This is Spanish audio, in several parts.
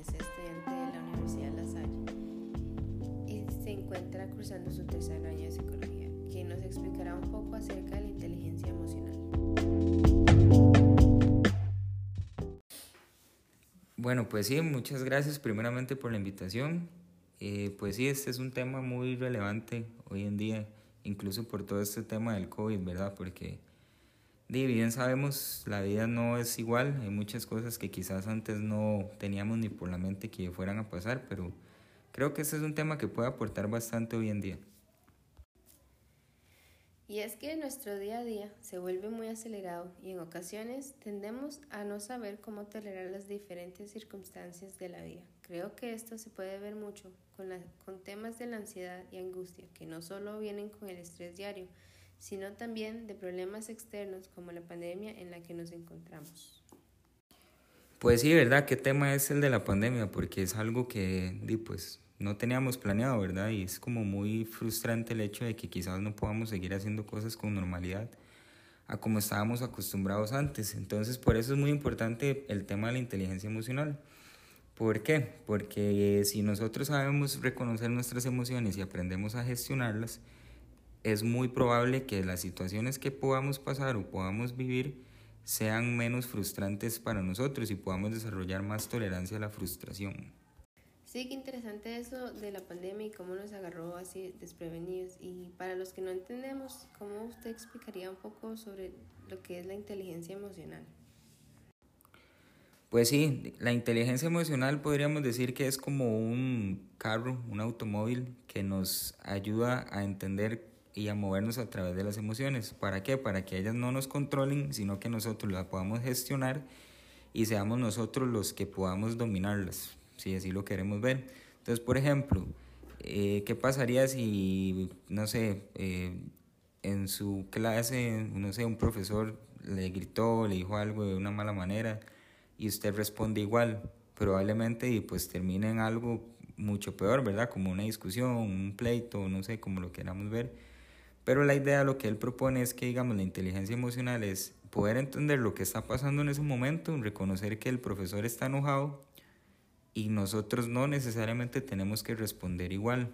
es estudiante de la Universidad de La Salle y se encuentra cursando su tercer año de psicología, quien nos explicará un poco acerca de la inteligencia emocional. Bueno, pues sí, muchas gracias primeramente por la invitación. Eh, pues sí, este es un tema muy relevante hoy en día, incluso por todo este tema del COVID, ¿verdad? Porque bien sabemos, la vida no es igual, hay muchas cosas que quizás antes no teníamos ni por la mente que fueran a pasar, pero creo que este es un tema que puede aportar bastante hoy en día. Y es que nuestro día a día se vuelve muy acelerado y en ocasiones tendemos a no saber cómo tolerar las diferentes circunstancias de la vida. Creo que esto se puede ver mucho con, con temas de la ansiedad y angustia, que no solo vienen con el estrés diario, sino también de problemas externos como la pandemia en la que nos encontramos. Pues sí, ¿verdad? ¿Qué tema es el de la pandemia? Porque es algo que pues, no teníamos planeado, ¿verdad? Y es como muy frustrante el hecho de que quizás no podamos seguir haciendo cosas con normalidad a como estábamos acostumbrados antes. Entonces, por eso es muy importante el tema de la inteligencia emocional. ¿Por qué? Porque si nosotros sabemos reconocer nuestras emociones y aprendemos a gestionarlas, es muy probable que las situaciones que podamos pasar o podamos vivir sean menos frustrantes para nosotros y podamos desarrollar más tolerancia a la frustración. Sí, qué interesante eso de la pandemia y cómo nos agarró así desprevenidos. Y para los que no entendemos, ¿cómo usted explicaría un poco sobre lo que es la inteligencia emocional? Pues sí, la inteligencia emocional podríamos decir que es como un carro, un automóvil que nos ayuda a entender y a movernos a través de las emociones. ¿Para qué? Para que ellas no nos controlen, sino que nosotros las podamos gestionar y seamos nosotros los que podamos dominarlas, si así lo queremos ver. Entonces, por ejemplo, eh, ¿qué pasaría si, no sé, eh, en su clase, no sé, un profesor le gritó, le dijo algo de una mala manera y usted responde igual? Probablemente y pues termine en algo mucho peor, ¿verdad? Como una discusión, un pleito, no sé, como lo queramos ver pero la idea, lo que él propone es que, digamos, la inteligencia emocional es poder entender lo que está pasando en ese momento, reconocer que el profesor está enojado y nosotros no necesariamente tenemos que responder igual.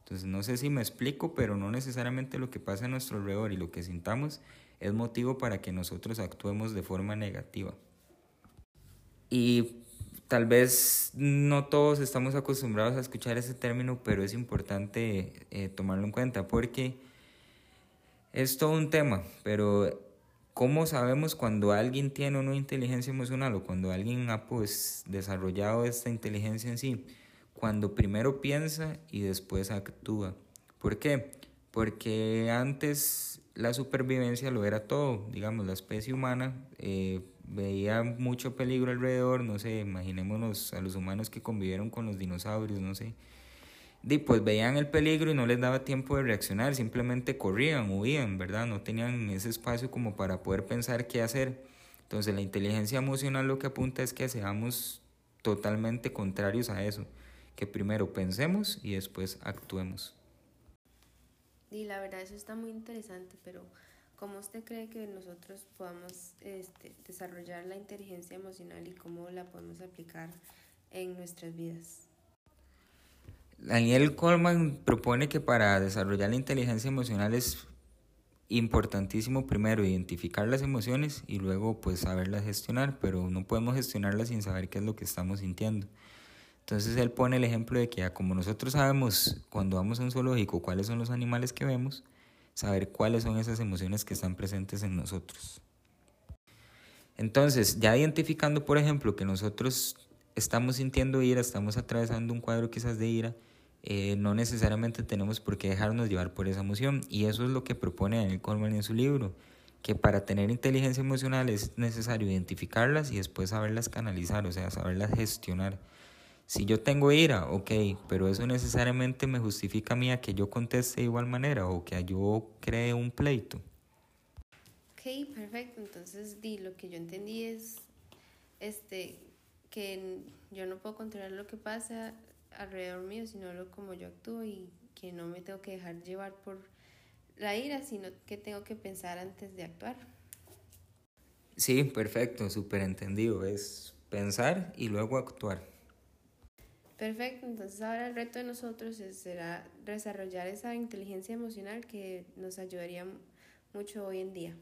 Entonces, no sé si me explico, pero no necesariamente lo que pasa a nuestro alrededor y lo que sintamos es motivo para que nosotros actuemos de forma negativa. Y tal vez no todos estamos acostumbrados a escuchar ese término, pero es importante eh, tomarlo en cuenta porque es todo un tema, pero ¿cómo sabemos cuando alguien tiene una inteligencia emocional o cuando alguien ha pues desarrollado esta inteligencia en sí? Cuando primero piensa y después actúa. ¿Por qué? Porque antes la supervivencia lo era todo, digamos, la especie humana eh, veía mucho peligro alrededor, no sé, imaginémonos a los humanos que convivieron con los dinosaurios, no sé, pues veían el peligro y no les daba tiempo de reaccionar, simplemente corrían, huían, ¿verdad? No tenían ese espacio como para poder pensar qué hacer. Entonces la inteligencia emocional lo que apunta es que seamos totalmente contrarios a eso, que primero pensemos y después actuemos. Y la verdad eso está muy interesante, pero ¿cómo usted cree que nosotros podamos este, desarrollar la inteligencia emocional y cómo la podemos aplicar en nuestras vidas? Daniel Coleman propone que para desarrollar la inteligencia emocional es importantísimo primero identificar las emociones y luego pues saberlas gestionar, pero no podemos gestionarlas sin saber qué es lo que estamos sintiendo. Entonces él pone el ejemplo de que como nosotros sabemos cuando vamos a un zoológico cuáles son los animales que vemos, saber cuáles son esas emociones que están presentes en nosotros. Entonces, ya identificando, por ejemplo, que nosotros estamos sintiendo ira, estamos atravesando un cuadro quizás de ira, eh, no necesariamente tenemos por qué dejarnos llevar por esa emoción. Y eso es lo que propone Daniel Coleman en su libro, que para tener inteligencia emocional es necesario identificarlas y después saberlas canalizar, o sea, saberlas gestionar. Si yo tengo ira, ok, pero eso necesariamente me justifica a mí a que yo conteste de igual manera o que yo cree un pleito. Ok, perfecto. Entonces, di, lo que yo entendí es este, que yo no puedo controlar lo que pasa, alrededor mío, sino lo como yo actúo y que no me tengo que dejar llevar por la ira, sino que tengo que pensar antes de actuar. Sí, perfecto, súper entendido. Es pensar y luego actuar. Perfecto, entonces ahora el reto de nosotros será desarrollar esa inteligencia emocional que nos ayudaría mucho hoy en día.